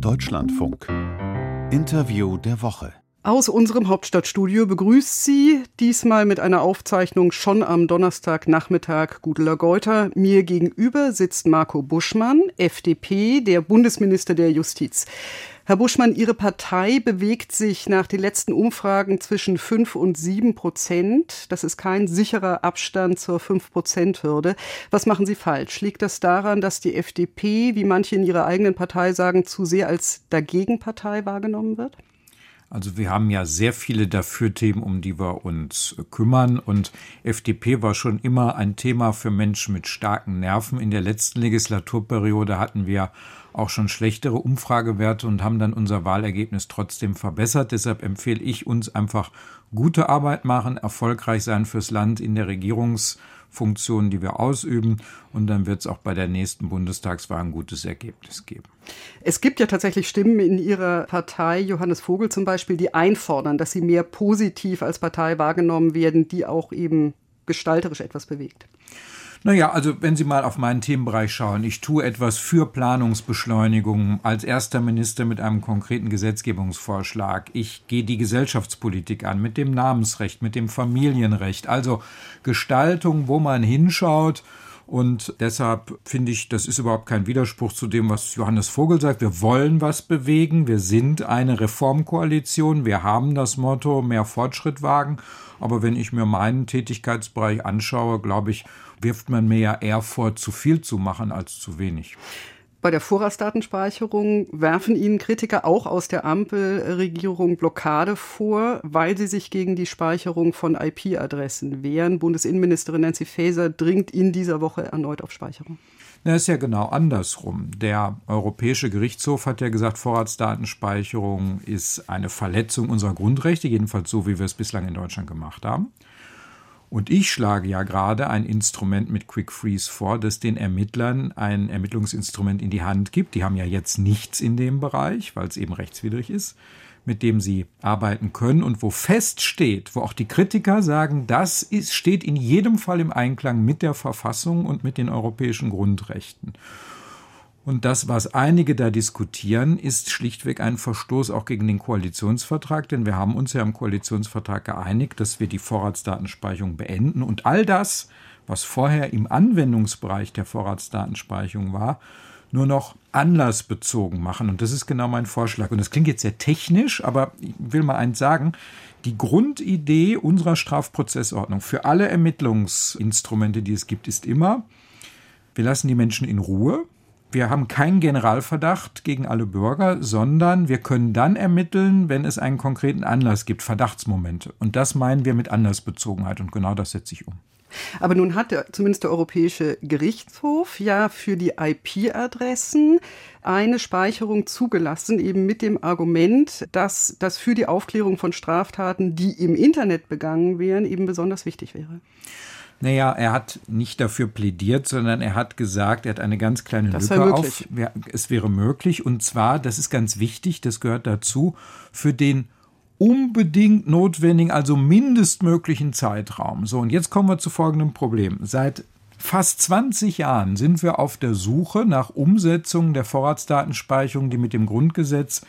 Deutschlandfunk. Interview der Woche. Aus unserem Hauptstadtstudio begrüßt Sie diesmal mit einer Aufzeichnung schon am Donnerstagnachmittag Gudela Geuter. Mir gegenüber sitzt Marco Buschmann, FDP, der Bundesminister der Justiz. Herr Buschmann, Ihre Partei bewegt sich nach den letzten Umfragen zwischen 5 und 7 Prozent. Das ist kein sicherer Abstand zur 5-Prozent-Hürde. Was machen Sie falsch? Liegt das daran, dass die FDP, wie manche in ihrer eigenen Partei sagen, zu sehr als Dagegenpartei wahrgenommen wird? Also wir haben ja sehr viele Dafür-Themen, um die wir uns kümmern. Und FDP war schon immer ein Thema für Menschen mit starken Nerven. In der letzten Legislaturperiode hatten wir auch schon schlechtere Umfragewerte und haben dann unser Wahlergebnis trotzdem verbessert. Deshalb empfehle ich uns einfach gute Arbeit machen, erfolgreich sein fürs Land in der Regierungsfunktion, die wir ausüben. Und dann wird es auch bei der nächsten Bundestagswahl ein gutes Ergebnis geben. Es gibt ja tatsächlich Stimmen in Ihrer Partei, Johannes Vogel zum Beispiel, die einfordern, dass Sie mehr positiv als Partei wahrgenommen werden, die auch eben gestalterisch etwas bewegt. Naja, also wenn Sie mal auf meinen Themenbereich schauen, ich tue etwas für Planungsbeschleunigung als erster Minister mit einem konkreten Gesetzgebungsvorschlag. Ich gehe die Gesellschaftspolitik an mit dem Namensrecht, mit dem Familienrecht, also Gestaltung, wo man hinschaut. Und deshalb finde ich, das ist überhaupt kein Widerspruch zu dem, was Johannes Vogel sagt. Wir wollen was bewegen. Wir sind eine Reformkoalition. Wir haben das Motto, mehr Fortschritt wagen. Aber wenn ich mir meinen Tätigkeitsbereich anschaue, glaube ich, wirft man mir ja eher vor, zu viel zu machen als zu wenig. Bei der Vorratsdatenspeicherung werfen Ihnen Kritiker auch aus der Ampelregierung Blockade vor, weil sie sich gegen die Speicherung von IP-Adressen wehren. Bundesinnenministerin Nancy Faeser dringt in dieser Woche erneut auf Speicherung. Na, ist ja genau andersrum. Der Europäische Gerichtshof hat ja gesagt, Vorratsdatenspeicherung ist eine Verletzung unserer Grundrechte, jedenfalls so, wie wir es bislang in Deutschland gemacht haben. Und ich schlage ja gerade ein Instrument mit Quick Freeze vor, das den Ermittlern ein Ermittlungsinstrument in die Hand gibt. Die haben ja jetzt nichts in dem Bereich, weil es eben rechtswidrig ist, mit dem sie arbeiten können und wo feststeht, wo auch die Kritiker sagen, das ist, steht in jedem Fall im Einklang mit der Verfassung und mit den europäischen Grundrechten. Und das, was einige da diskutieren, ist schlichtweg ein Verstoß auch gegen den Koalitionsvertrag, denn wir haben uns ja im Koalitionsvertrag geeinigt, dass wir die Vorratsdatenspeicherung beenden und all das, was vorher im Anwendungsbereich der Vorratsdatenspeicherung war, nur noch anlassbezogen machen. Und das ist genau mein Vorschlag. Und das klingt jetzt sehr technisch, aber ich will mal eins sagen. Die Grundidee unserer Strafprozessordnung für alle Ermittlungsinstrumente, die es gibt, ist immer, wir lassen die Menschen in Ruhe, wir haben keinen Generalverdacht gegen alle Bürger, sondern wir können dann ermitteln, wenn es einen konkreten Anlass gibt, Verdachtsmomente. Und das meinen wir mit Anlassbezogenheit und genau das setze ich um. Aber nun hat der, zumindest der Europäische Gerichtshof ja für die IP-Adressen eine Speicherung zugelassen, eben mit dem Argument, dass das für die Aufklärung von Straftaten, die im Internet begangen wären, eben besonders wichtig wäre. Naja, er hat nicht dafür plädiert, sondern er hat gesagt, er hat eine ganz kleine das Lücke auf. Es wäre möglich. Und zwar, das ist ganz wichtig, das gehört dazu, für den unbedingt notwendigen, also mindestmöglichen Zeitraum. So, und jetzt kommen wir zu folgendem Problem. Seit fast 20 Jahren sind wir auf der Suche nach Umsetzung der Vorratsdatenspeicherung, die mit dem Grundgesetz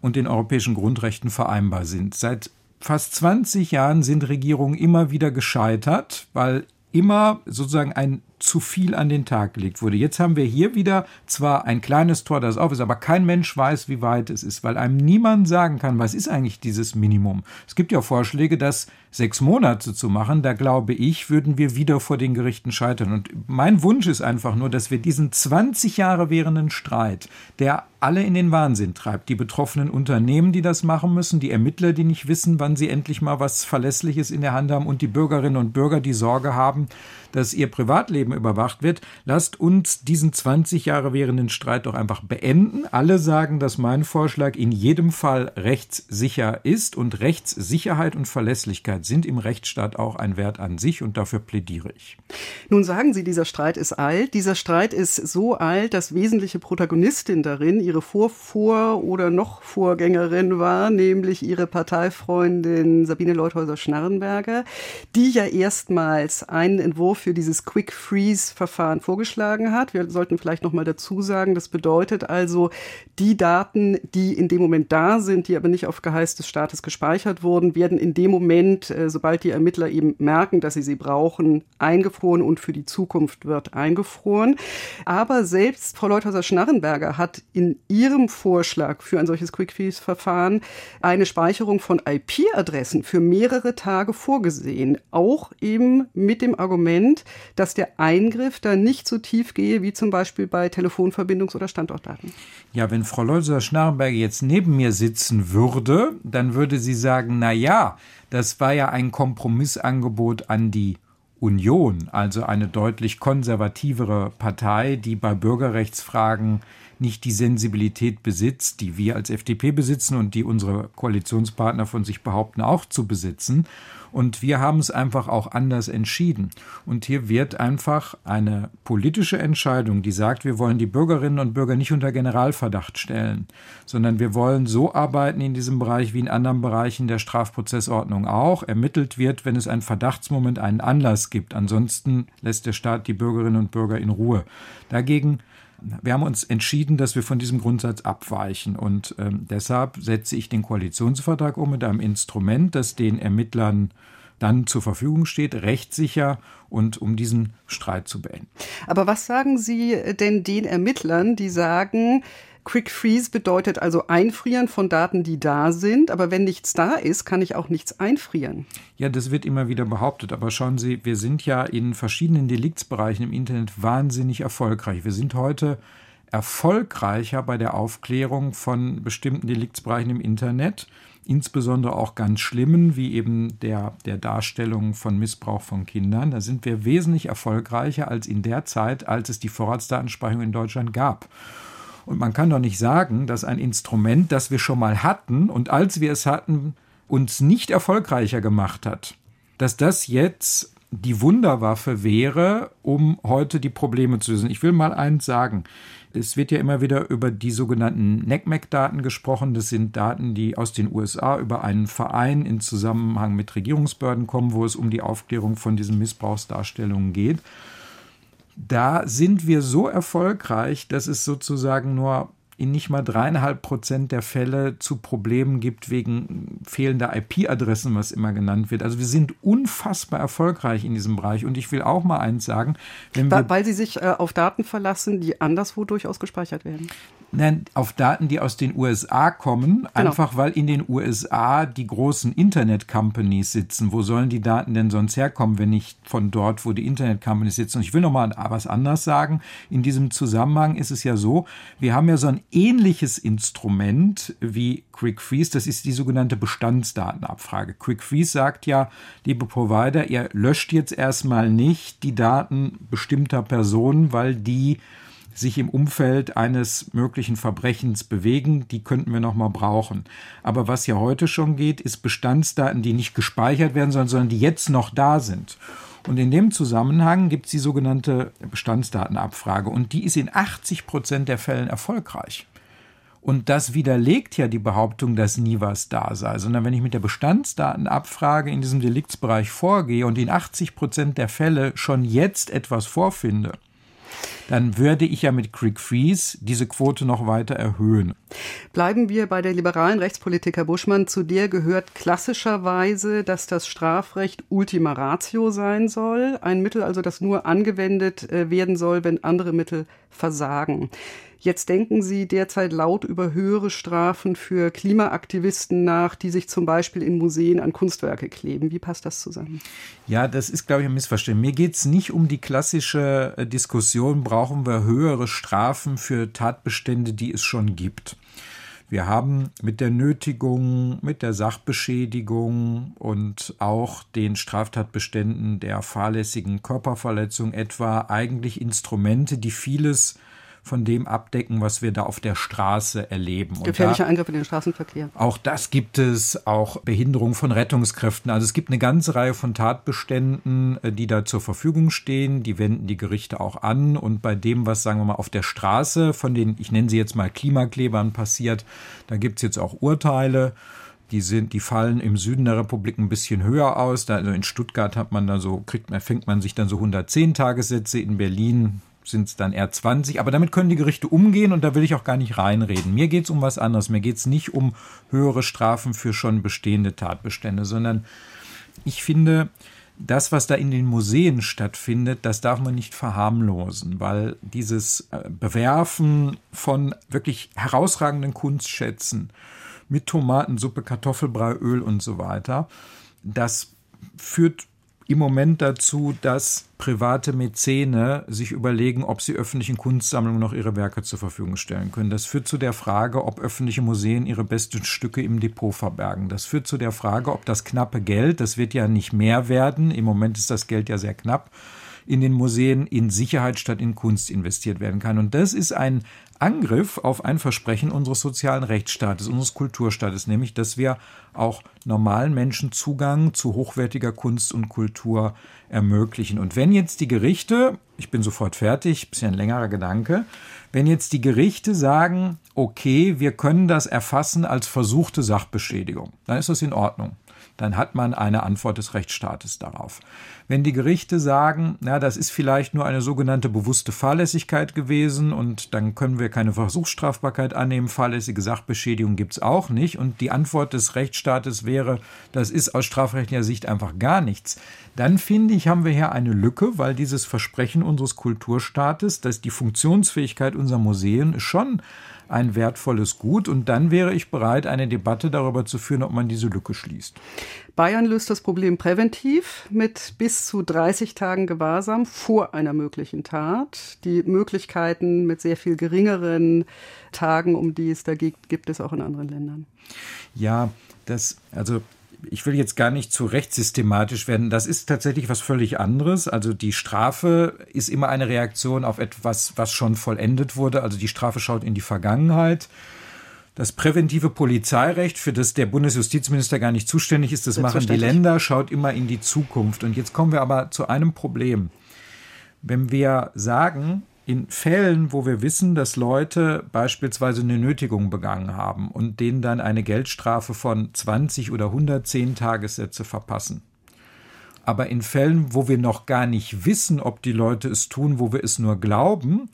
und den europäischen Grundrechten vereinbar sind. Seit fast 20 Jahren sind Regierungen immer wieder gescheitert, weil immer sozusagen ein zu viel an den Tag gelegt wurde. Jetzt haben wir hier wieder zwar ein kleines Tor, das auf ist, aber kein Mensch weiß, wie weit es ist, weil einem niemand sagen kann, was ist eigentlich dieses Minimum. Es gibt ja Vorschläge, das sechs Monate zu machen. Da glaube ich, würden wir wieder vor den Gerichten scheitern. Und mein Wunsch ist einfach nur, dass wir diesen 20 Jahre währenden Streit, der alle in den Wahnsinn treibt. Die betroffenen Unternehmen, die das machen müssen, die Ermittler, die nicht wissen, wann sie endlich mal was Verlässliches in der Hand haben und die Bürgerinnen und Bürger, die Sorge haben, dass ihr Privatleben überwacht wird. Lasst uns diesen 20 Jahre währenden Streit doch einfach beenden. Alle sagen, dass mein Vorschlag in jedem Fall rechtssicher ist und Rechtssicherheit und Verlässlichkeit sind im Rechtsstaat auch ein Wert an sich und dafür plädiere ich. Nun sagen Sie, dieser Streit ist alt. Dieser Streit ist so alt, dass wesentliche Protagonistin darin ihre Vorvor- oder noch Vorgängerin war, nämlich ihre Parteifreundin Sabine Leuthäuser-Schnarrenberger, die ja erstmals einen Entwurf für dieses Quick Free Freeze-Verfahren vorgeschlagen hat. Wir sollten vielleicht noch mal dazu sagen, das bedeutet also, die Daten, die in dem Moment da sind, die aber nicht auf Geheiß des Staates gespeichert wurden, werden in dem Moment, äh, sobald die Ermittler eben merken, dass sie sie brauchen, eingefroren und für die Zukunft wird eingefroren. Aber selbst Frau Leuthauser-Schnarrenberger hat in ihrem Vorschlag für ein solches Quick-Freeze-Verfahren eine Speicherung von IP-Adressen für mehrere Tage vorgesehen. Auch eben mit dem Argument, dass der Eingriff da nicht so tief gehe wie zum Beispiel bei Telefonverbindungs- oder Standortdaten. Ja, wenn Frau Leuthauser-Schnarrenberger jetzt neben mir sitzen würde, dann würde sie sagen, na ja, das war ja ein Kompromissangebot an die Union, also eine deutlich konservativere Partei, die bei Bürgerrechtsfragen nicht die Sensibilität besitzt, die wir als FDP besitzen und die unsere Koalitionspartner von sich behaupten auch zu besitzen. Und wir haben es einfach auch anders entschieden. Und hier wird einfach eine politische Entscheidung, die sagt, wir wollen die Bürgerinnen und Bürger nicht unter Generalverdacht stellen, sondern wir wollen so arbeiten in diesem Bereich wie in anderen Bereichen der Strafprozessordnung auch. Ermittelt wird, wenn es einen Verdachtsmoment, einen Anlass gibt. Ansonsten lässt der Staat die Bürgerinnen und Bürger in Ruhe. Dagegen wir haben uns entschieden, dass wir von diesem Grundsatz abweichen. Und ähm, deshalb setze ich den Koalitionsvertrag um mit einem Instrument, das den Ermittlern dann zur Verfügung steht, rechtssicher und um diesen Streit zu beenden. Aber was sagen Sie denn den Ermittlern, die sagen, Quick Freeze bedeutet also Einfrieren von Daten, die da sind, aber wenn nichts da ist, kann ich auch nichts einfrieren. Ja, das wird immer wieder behauptet, aber schauen Sie, wir sind ja in verschiedenen Deliktsbereichen im Internet wahnsinnig erfolgreich. Wir sind heute erfolgreicher bei der Aufklärung von bestimmten Deliktsbereichen im Internet, insbesondere auch ganz schlimmen, wie eben der, der Darstellung von Missbrauch von Kindern. Da sind wir wesentlich erfolgreicher als in der Zeit, als es die Vorratsdatenspeicherung in Deutschland gab. Und man kann doch nicht sagen, dass ein Instrument, das wir schon mal hatten und als wir es hatten, uns nicht erfolgreicher gemacht hat, dass das jetzt die Wunderwaffe wäre, um heute die Probleme zu lösen. Ich will mal eins sagen. Es wird ja immer wieder über die sogenannten NECMEC-Daten gesprochen. Das sind Daten, die aus den USA über einen Verein in Zusammenhang mit Regierungsbehörden kommen, wo es um die Aufklärung von diesen Missbrauchsdarstellungen geht da sind wir so erfolgreich, dass es sozusagen nur in nicht mal dreieinhalb Prozent der Fälle zu Problemen gibt wegen fehlender IP-Adressen, was immer genannt wird. Also wir sind unfassbar erfolgreich in diesem Bereich. Und ich will auch mal eins sagen, wenn wir weil Sie sich äh, auf Daten verlassen, die anderswo durchaus gespeichert werden. Nein, auf Daten, die aus den USA kommen, genau. einfach weil in den USA die großen Internet-Companies sitzen. Wo sollen die Daten denn sonst herkommen, wenn nicht von dort, wo die Internet-Companies sitzen? Und ich will noch mal was anderes sagen. In diesem Zusammenhang ist es ja so, wir haben ja so ein ähnliches Instrument wie Quick Freeze. Das ist die sogenannte Bestandsdatenabfrage. Quick Freeze sagt ja, liebe Provider, ihr löscht jetzt erstmal nicht die Daten bestimmter Personen, weil die sich im Umfeld eines möglichen Verbrechens bewegen, die könnten wir noch mal brauchen. Aber was ja heute schon geht, ist Bestandsdaten, die nicht gespeichert werden sollen, sondern die jetzt noch da sind. Und in dem Zusammenhang gibt es die sogenannte Bestandsdatenabfrage und die ist in 80 Prozent der Fällen erfolgreich. Und das widerlegt ja die Behauptung, dass nie was da sei, sondern wenn ich mit der Bestandsdatenabfrage in diesem Deliktsbereich vorgehe und in 80 Prozent der Fälle schon jetzt etwas vorfinde, dann würde ich ja mit Quick Freeze diese Quote noch weiter erhöhen. Bleiben wir bei der liberalen Rechtspolitik, Herr Buschmann. Zu der gehört klassischerweise, dass das Strafrecht Ultima Ratio sein soll. Ein Mittel also, das nur angewendet äh, werden soll, wenn andere Mittel versagen. Jetzt denken Sie derzeit laut über höhere Strafen für Klimaaktivisten nach, die sich zum Beispiel in Museen an Kunstwerke kleben. Wie passt das zusammen? Ja, das ist, glaube ich, ein Missverständnis. Mir geht es nicht um die klassische äh, Diskussion, brauchen wir höhere Strafen für Tatbestände, die es schon gibt. Wir haben mit der Nötigung, mit der Sachbeschädigung und auch den Straftatbeständen der fahrlässigen Körperverletzung etwa eigentlich Instrumente, die vieles von dem abdecken, was wir da auf der Straße erleben. Gefährlicher Eingriff in den Straßenverkehr. Auch das gibt es, auch Behinderung von Rettungskräften. Also es gibt eine ganze Reihe von Tatbeständen, äh, die da zur Verfügung stehen. Die wenden die Gerichte auch an. Und bei dem, was, sagen wir mal, auf der Straße von den, ich nenne sie jetzt mal Klimaklebern passiert, da gibt es jetzt auch Urteile. Die sind, die fallen im Süden der Republik ein bisschen höher aus. Da, also in Stuttgart hat man da so, kriegt man, fängt man sich dann so 110 Tagessätze. In Berlin sind es dann eher 20. Aber damit können die Gerichte umgehen und da will ich auch gar nicht reinreden. Mir geht es um was anderes. Mir geht es nicht um höhere Strafen für schon bestehende Tatbestände, sondern ich finde, das, was da in den Museen stattfindet, das darf man nicht verharmlosen, weil dieses äh, Bewerfen von wirklich herausragenden Kunstschätzen mit Tomatensuppe, Kartoffelbrei, Öl und so weiter, das führt im Moment dazu, dass private Mäzene sich überlegen, ob sie öffentlichen Kunstsammlungen noch ihre Werke zur Verfügung stellen können. Das führt zu der Frage, ob öffentliche Museen ihre besten Stücke im Depot verbergen. Das führt zu der Frage, ob das knappe Geld, das wird ja nicht mehr werden, im Moment ist das Geld ja sehr knapp, in den Museen in Sicherheit statt in Kunst investiert werden kann. Und das ist ein Angriff auf ein Versprechen unseres sozialen Rechtsstaates, unseres Kulturstaates, nämlich, dass wir auch normalen Menschen Zugang zu hochwertiger Kunst und Kultur ermöglichen. Und wenn jetzt die Gerichte, ich bin sofort fertig, bisschen längerer Gedanke, wenn jetzt die Gerichte sagen, okay, wir können das erfassen als versuchte Sachbeschädigung, dann ist das in Ordnung dann hat man eine Antwort des Rechtsstaates darauf. Wenn die Gerichte sagen, na, das ist vielleicht nur eine sogenannte bewusste Fahrlässigkeit gewesen und dann können wir keine Versuchsstrafbarkeit annehmen, fahrlässige Sachbeschädigung gibt es auch nicht und die Antwort des Rechtsstaates wäre, das ist aus strafrechtlicher Sicht einfach gar nichts, dann finde ich, haben wir hier eine Lücke, weil dieses Versprechen unseres Kulturstaates, dass die Funktionsfähigkeit unserer Museen schon ein wertvolles Gut. Und dann wäre ich bereit, eine Debatte darüber zu führen, ob man diese Lücke schließt. Bayern löst das Problem präventiv mit bis zu 30 Tagen Gewahrsam vor einer möglichen Tat. Die Möglichkeiten mit sehr viel geringeren Tagen, um die es da gibt, gibt es auch in anderen Ländern. Ja, das, also ich will jetzt gar nicht zu rechtssystematisch werden. Das ist tatsächlich was völlig anderes. Also die Strafe ist immer eine Reaktion auf etwas, was schon vollendet wurde. Also die Strafe schaut in die Vergangenheit. Das präventive Polizeirecht, für das der Bundesjustizminister gar nicht zuständig ist, das machen die Länder, schaut immer in die Zukunft. Und jetzt kommen wir aber zu einem Problem. Wenn wir sagen, in Fällen, wo wir wissen, dass Leute beispielsweise eine Nötigung begangen haben und denen dann eine Geldstrafe von 20 oder 110 Tagessätze verpassen. Aber in Fällen, wo wir noch gar nicht wissen, ob die Leute es tun, wo wir es nur glauben,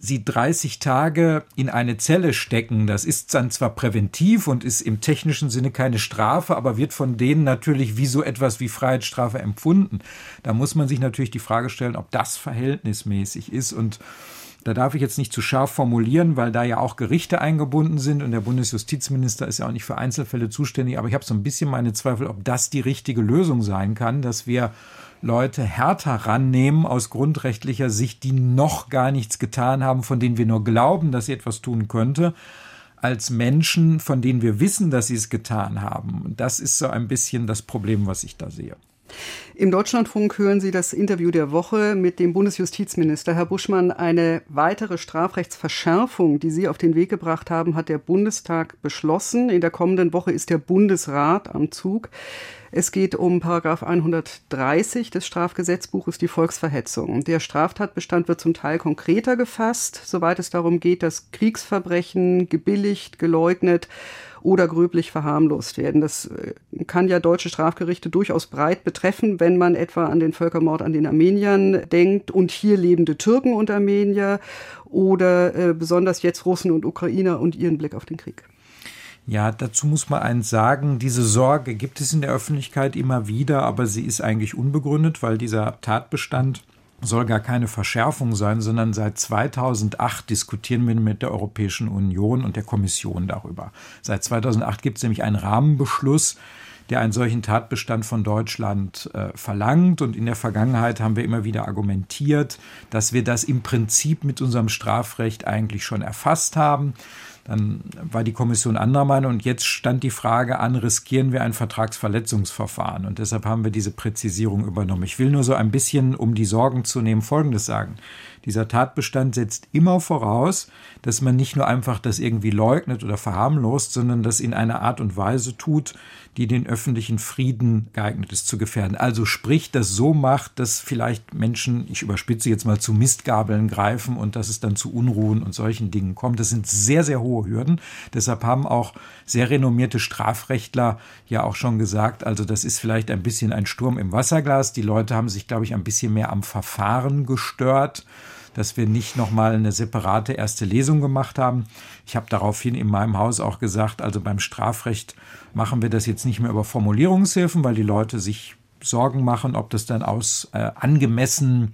sie 30 Tage in eine Zelle stecken. Das ist dann zwar präventiv und ist im technischen Sinne keine Strafe, aber wird von denen natürlich wie so etwas wie Freiheitsstrafe empfunden. Da muss man sich natürlich die Frage stellen, ob das verhältnismäßig ist und da darf ich jetzt nicht zu scharf formulieren, weil da ja auch Gerichte eingebunden sind und der Bundesjustizminister ist ja auch nicht für Einzelfälle zuständig. Aber ich habe so ein bisschen meine Zweifel, ob das die richtige Lösung sein kann, dass wir Leute härter rannehmen aus grundrechtlicher Sicht, die noch gar nichts getan haben, von denen wir nur glauben, dass sie etwas tun könnte, als Menschen, von denen wir wissen, dass sie es getan haben. Das ist so ein bisschen das Problem, was ich da sehe. Im Deutschlandfunk hören Sie das Interview der Woche mit dem Bundesjustizminister. Herr Buschmann, eine weitere Strafrechtsverschärfung, die Sie auf den Weg gebracht haben, hat der Bundestag beschlossen. In der kommenden Woche ist der Bundesrat am Zug. Es geht um Paragraph 130 des Strafgesetzbuches, die Volksverhetzung. Der Straftatbestand wird zum Teil konkreter gefasst, soweit es darum geht, dass Kriegsverbrechen gebilligt, geleugnet oder gröblich verharmlost werden. Das äh, kann ja deutsche Strafgerichte durchaus breit betreffen, wenn man etwa an den Völkermord an den Armeniern denkt und hier lebende Türken und Armenier oder äh, besonders jetzt Russen und Ukrainer und ihren Blick auf den Krieg. Ja, dazu muss man eins sagen, diese Sorge gibt es in der Öffentlichkeit immer wieder, aber sie ist eigentlich unbegründet, weil dieser Tatbestand soll gar keine Verschärfung sein, sondern seit 2008 diskutieren wir mit der Europäischen Union und der Kommission darüber. Seit 2008 gibt es nämlich einen Rahmenbeschluss, der einen solchen Tatbestand von Deutschland äh, verlangt. Und in der Vergangenheit haben wir immer wieder argumentiert, dass wir das im Prinzip mit unserem Strafrecht eigentlich schon erfasst haben. Dann war die Kommission anderer Meinung und jetzt stand die Frage an, riskieren wir ein Vertragsverletzungsverfahren? Und deshalb haben wir diese Präzisierung übernommen. Ich will nur so ein bisschen, um die Sorgen zu nehmen, Folgendes sagen. Dieser Tatbestand setzt immer voraus, dass man nicht nur einfach das irgendwie leugnet oder verharmlost, sondern das in einer Art und Weise tut, die den öffentlichen Frieden geeignet ist zu gefährden. Also sprich, das so macht, dass vielleicht Menschen, ich überspitze jetzt mal, zu Mistgabeln greifen und dass es dann zu Unruhen und solchen Dingen kommt. Das sind sehr, sehr hohe Hürden. Deshalb haben auch sehr renommierte Strafrechtler ja auch schon gesagt, also das ist vielleicht ein bisschen ein Sturm im Wasserglas. Die Leute haben sich, glaube ich, ein bisschen mehr am Verfahren gestört dass wir nicht nochmal eine separate erste Lesung gemacht haben. Ich habe daraufhin in meinem Haus auch gesagt, also beim Strafrecht machen wir das jetzt nicht mehr über Formulierungshilfen, weil die Leute sich Sorgen machen, ob das dann aus äh, angemessen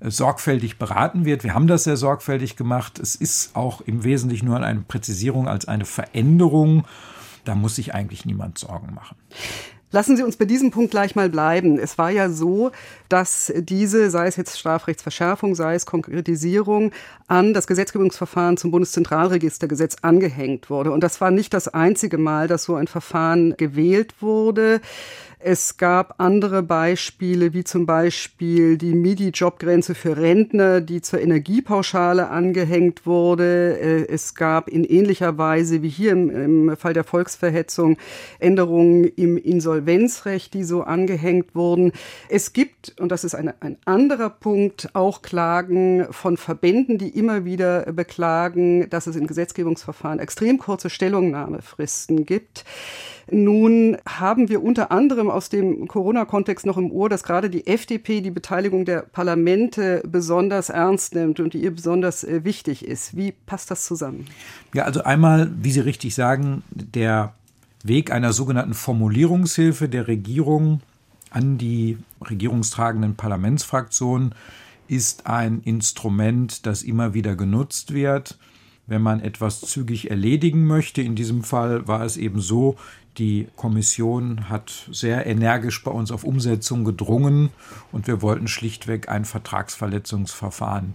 äh, sorgfältig beraten wird. Wir haben das sehr sorgfältig gemacht. Es ist auch im Wesentlichen nur eine Präzisierung als eine Veränderung. Da muss sich eigentlich niemand Sorgen machen. Lassen Sie uns bei diesem Punkt gleich mal bleiben. Es war ja so, dass diese, sei es jetzt Strafrechtsverschärfung, sei es Konkretisierung, an das Gesetzgebungsverfahren zum Bundeszentralregistergesetz angehängt wurde. Und das war nicht das einzige Mal, dass so ein Verfahren gewählt wurde. Es gab andere Beispiele, wie zum Beispiel die MIDI-Jobgrenze für Rentner, die zur Energiepauschale angehängt wurde. Äh, es gab in ähnlicher Weise wie hier im, im Fall der Volksverhetzung Änderungen im Insolvenzrecht, die so angehängt wurden. Es gibt, und das ist eine, ein anderer Punkt, auch Klagen von Verbänden, die immer wieder beklagen, dass es in Gesetzgebungsverfahren extrem kurze Stellungnahmefristen gibt. Nun haben wir unter anderem aus dem Corona-Kontext noch im Ohr, dass gerade die FDP die Beteiligung der Parlamente besonders ernst nimmt und ihr besonders äh, wichtig ist. Wie passt das zusammen? Ja, also einmal, wie Sie richtig sagen, der Weg einer sogenannten Formulierungshilfe der Regierung an die regierungstragenden Parlamentsfraktionen ist ein Instrument, das immer wieder genutzt wird wenn man etwas zügig erledigen möchte. In diesem Fall war es eben so, die Kommission hat sehr energisch bei uns auf Umsetzung gedrungen und wir wollten schlichtweg ein Vertragsverletzungsverfahren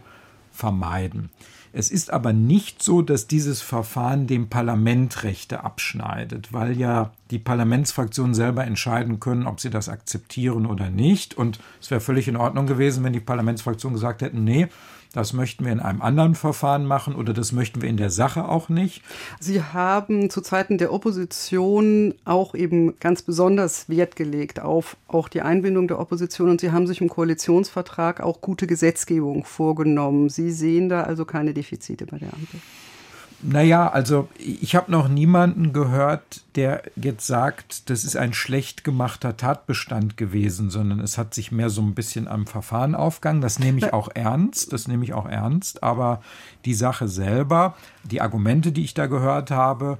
vermeiden. Es ist aber nicht so, dass dieses Verfahren dem Parlament Rechte abschneidet, weil ja die Parlamentsfraktionen selber entscheiden können, ob sie das akzeptieren oder nicht. Und es wäre völlig in Ordnung gewesen, wenn die Parlamentsfraktionen gesagt hätten, nee, das möchten wir in einem anderen Verfahren machen oder das möchten wir in der Sache auch nicht. Sie haben zu Zeiten der Opposition auch eben ganz besonders Wert gelegt auf auch die Einbindung der Opposition und Sie haben sich im Koalitionsvertrag auch gute Gesetzgebung vorgenommen. Sie sehen da also keine Defizite bei der Ampel. Naja, also ich habe noch niemanden gehört, der jetzt sagt, das ist ein schlecht gemachter Tatbestand gewesen, sondern es hat sich mehr so ein bisschen am Verfahren aufgegangen. Das nehme ich auch ernst, das nehme ich auch ernst. Aber die Sache selber, die Argumente, die ich da gehört habe,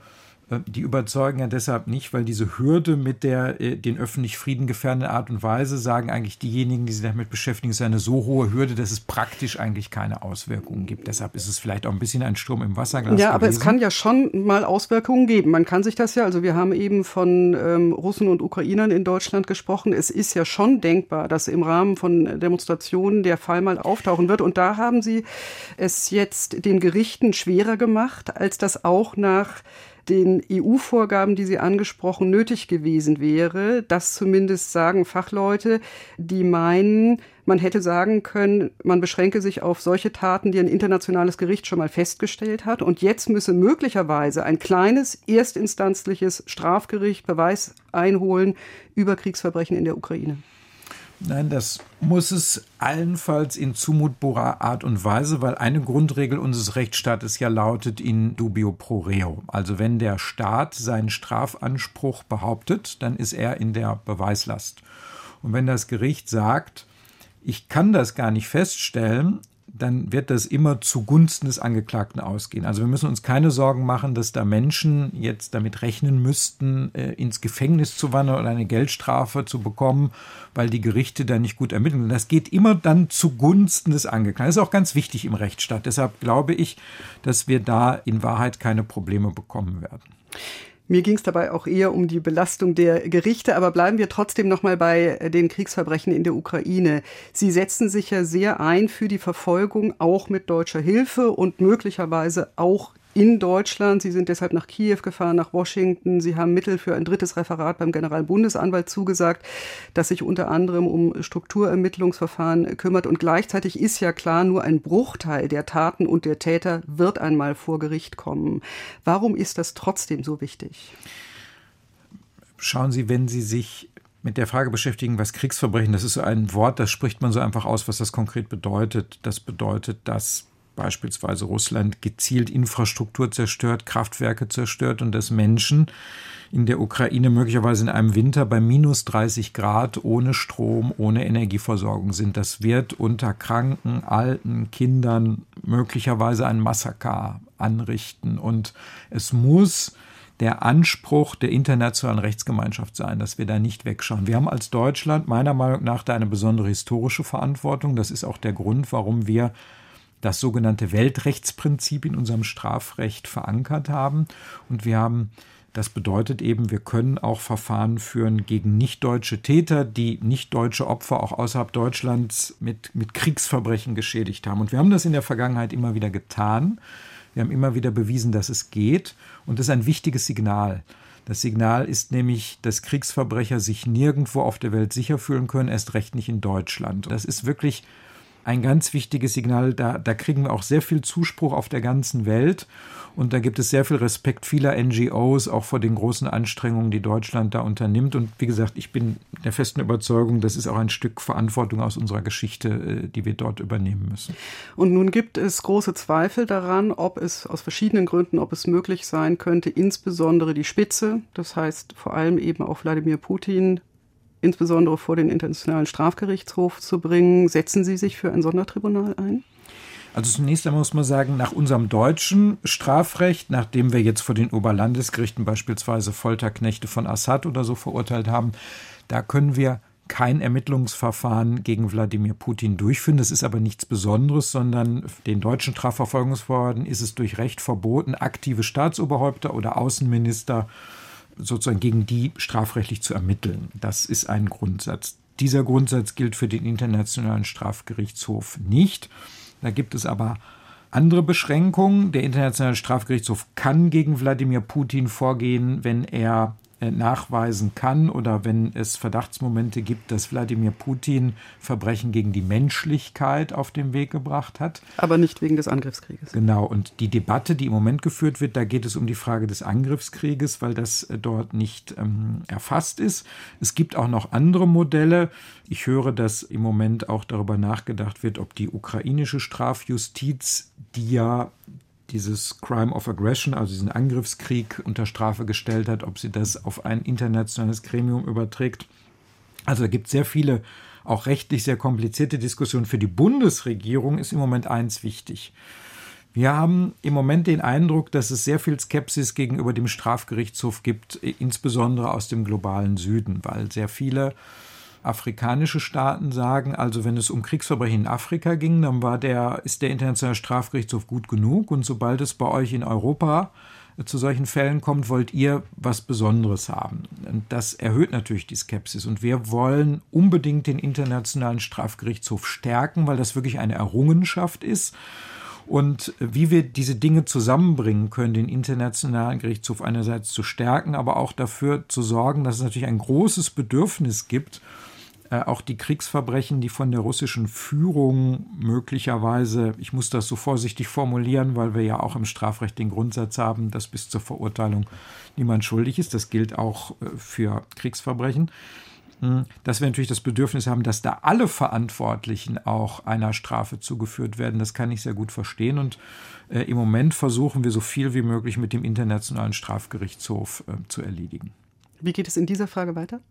die überzeugen ja deshalb nicht, weil diese Hürde mit der äh, den öffentlich Frieden gefährdenden Art und Weise, sagen eigentlich diejenigen, die sich damit beschäftigen, ist eine so hohe Hürde, dass es praktisch eigentlich keine Auswirkungen gibt. Deshalb ist es vielleicht auch ein bisschen ein Sturm im Wasserglas. Ja, aber es kann ja schon mal Auswirkungen geben. Man kann sich das ja, also wir haben eben von ähm, Russen und Ukrainern in Deutschland gesprochen. Es ist ja schon denkbar, dass im Rahmen von Demonstrationen der Fall mal auftauchen wird. Und da haben sie es jetzt den Gerichten schwerer gemacht, als das auch nach den EU-Vorgaben, die Sie angesprochen, nötig gewesen wäre. Das zumindest sagen Fachleute, die meinen, man hätte sagen können, man beschränke sich auf solche Taten, die ein internationales Gericht schon mal festgestellt hat. Und jetzt müsse möglicherweise ein kleines erstinstanzliches Strafgericht Beweis einholen über Kriegsverbrechen in der Ukraine. Nein, das muss es allenfalls in zumutbarer Art und Weise, weil eine Grundregel unseres Rechtsstaates ja lautet in dubio pro reo. Also wenn der Staat seinen Strafanspruch behauptet, dann ist er in der Beweislast. Und wenn das Gericht sagt, ich kann das gar nicht feststellen, dann wird das immer zugunsten des Angeklagten ausgehen. Also wir müssen uns keine Sorgen machen, dass da Menschen jetzt damit rechnen müssten, äh, ins Gefängnis zu wandern oder eine Geldstrafe zu bekommen, weil die Gerichte da nicht gut ermitteln. Das geht immer dann zugunsten des Angeklagten. Das ist auch ganz wichtig im Rechtsstaat. Deshalb glaube ich, dass wir da in Wahrheit keine Probleme bekommen werden. Mir ging es dabei auch eher um die Belastung der Gerichte, aber bleiben wir trotzdem noch mal bei äh, den Kriegsverbrechen in der Ukraine. Sie setzen sich ja sehr ein für die Verfolgung, auch mit deutscher Hilfe und möglicherweise auch in Deutschland. Sie sind deshalb nach Kiew gefahren, nach Washington. Sie haben Mittel für ein drittes Referat beim Generalbundesanwalt zugesagt, das sich unter anderem um Strukturermittlungsverfahren kümmert. Und gleichzeitig ist ja klar, nur ein Bruchteil der Taten und der Täter wird einmal vor Gericht kommen. Warum ist das trotzdem so wichtig? Schauen Sie, wenn Sie sich mit der Frage beschäftigen, was Kriegsverbrechen, das ist so ein Wort, das spricht man so einfach aus, was das konkret bedeutet. Das bedeutet, dass beispielsweise Russland gezielt Infrastruktur zerstört, Kraftwerke zerstört und dass Menschen in der Ukraine möglicherweise in einem Winter bei minus 30 Grad ohne Strom, ohne Energieversorgung sind. Das wird unter Kranken, Alten, Kindern möglicherweise ein Massaker anrichten. Und es muss der Anspruch der internationalen Rechtsgemeinschaft sein, dass wir da nicht wegschauen. Wir haben als Deutschland meiner Meinung nach da eine besondere historische Verantwortung. Das ist auch der Grund, warum wir das sogenannte Weltrechtsprinzip in unserem Strafrecht verankert haben. Und wir haben das bedeutet eben, wir können auch Verfahren führen gegen nicht-deutsche Täter, die nicht-deutsche Opfer auch außerhalb Deutschlands mit, mit Kriegsverbrechen geschädigt haben. Und wir haben das in der Vergangenheit immer wieder getan. Wir haben immer wieder bewiesen, dass es geht. Und das ist ein wichtiges Signal. Das Signal ist nämlich, dass Kriegsverbrecher sich nirgendwo auf der Welt sicher fühlen können, erst recht nicht in Deutschland. Das ist wirklich ein ganz wichtiges Signal. Da, da kriegen wir auch sehr viel Zuspruch auf der ganzen Welt. Und da gibt es sehr viel Respekt vieler NGOs, auch vor den großen Anstrengungen, die Deutschland da unternimmt. Und wie gesagt, ich bin der festen Überzeugung, das ist auch ein Stück Verantwortung aus unserer Geschichte, äh, die wir dort übernehmen müssen. Und nun gibt es große Zweifel daran, ob es aus verschiedenen Gründen, ob es möglich sein könnte, insbesondere die Spitze, das heißt vor allem eben auch Wladimir Putin, insbesondere vor den Internationalen Strafgerichtshof zu bringen. Setzen Sie sich für ein Sondertribunal ein? Also zunächst einmal muss man sagen, nach unserem deutschen Strafrecht, nachdem wir jetzt vor den Oberlandesgerichten beispielsweise Folterknechte von Assad oder so verurteilt haben, da können wir kein Ermittlungsverfahren gegen Wladimir Putin durchführen. Das ist aber nichts Besonderes, sondern den deutschen Strafverfolgungsbehörden ist es durch Recht verboten, aktive Staatsoberhäupter oder Außenminister sozusagen gegen die strafrechtlich zu ermitteln. Das ist ein Grundsatz. Dieser Grundsatz gilt für den Internationalen Strafgerichtshof nicht. Da gibt es aber andere Beschränkungen. Der Internationale Strafgerichtshof kann gegen Wladimir Putin vorgehen, wenn er nachweisen kann oder wenn es Verdachtsmomente gibt, dass Wladimir Putin Verbrechen gegen die Menschlichkeit auf den Weg gebracht hat. Aber nicht wegen des Angriffskrieges. Genau, und die Debatte, die im Moment geführt wird, da geht es um die Frage des Angriffskrieges, weil das äh, dort nicht ähm, erfasst ist. Es gibt auch noch andere Modelle. Ich höre, dass im Moment auch darüber nachgedacht wird, ob die ukrainische Strafjustiz, die ja dieses Crime of Aggression, also diesen Angriffskrieg unter Strafe gestellt hat, ob sie das auf ein internationales Gremium überträgt. Also da gibt es sehr viele, auch rechtlich sehr komplizierte Diskussionen. Für die Bundesregierung ist im Moment eins wichtig. Wir haben im Moment den Eindruck, dass es sehr viel Skepsis gegenüber dem Strafgerichtshof gibt, insbesondere aus dem globalen Süden, weil sehr viele afrikanische Staaten sagen, also wenn es um Kriegsverbrechen in Afrika ging, dann war der, ist der Internationale Strafgerichtshof gut genug und sobald es bei euch in Europa zu solchen Fällen kommt, wollt ihr was Besonderes haben. Und das erhöht natürlich die Skepsis. Und wir wollen unbedingt den Internationalen Strafgerichtshof stärken, weil das wirklich eine Errungenschaft ist. Und wie wir diese Dinge zusammenbringen können, den Internationalen Gerichtshof einerseits zu stärken, aber auch dafür zu sorgen, dass es natürlich ein großes Bedürfnis gibt, äh, auch die Kriegsverbrechen, die von der russischen Führung möglicherweise, ich muss das so vorsichtig formulieren, weil wir ja auch im Strafrecht den Grundsatz haben, dass bis zur Verurteilung niemand schuldig ist. Das gilt auch äh, für Kriegsverbrechen. Hm, dass wir natürlich das Bedürfnis haben, dass da alle Verantwortlichen auch einer Strafe zugeführt werden, das kann ich sehr gut verstehen. Und äh, im Moment versuchen wir so viel wie möglich mit dem Internationalen Strafgerichtshof äh, zu erledigen. Wie geht es in dieser Frage weiter?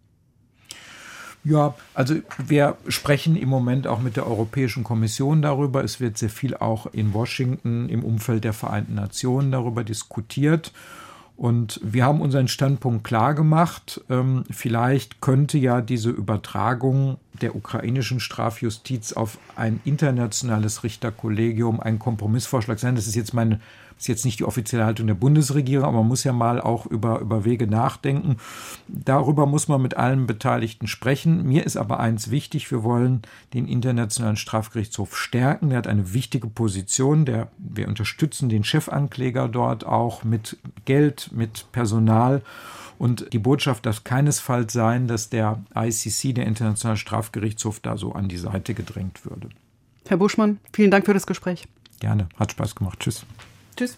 Ja, also wir sprechen im Moment auch mit der Europäischen Kommission darüber. Es wird sehr viel auch in Washington im Umfeld der Vereinten Nationen darüber diskutiert. Und wir haben unseren Standpunkt klar gemacht. Ähm, vielleicht könnte ja diese Übertragung der ukrainischen Strafjustiz auf ein internationales Richterkollegium ein Kompromissvorschlag sein. Das ist jetzt meine ist jetzt nicht die offizielle Haltung der Bundesregierung, aber man muss ja mal auch über, über Wege nachdenken. Darüber muss man mit allen Beteiligten sprechen. Mir ist aber eins wichtig, wir wollen den Internationalen Strafgerichtshof stärken. Der hat eine wichtige Position. Der, wir unterstützen den Chefankläger dort auch mit Geld, mit Personal. Und die Botschaft darf keinesfalls sein, dass der ICC, der Internationale Strafgerichtshof, da so an die Seite gedrängt würde. Herr Buschmann, vielen Dank für das Gespräch. Gerne, hat Spaß gemacht. Tschüss. Tschüss.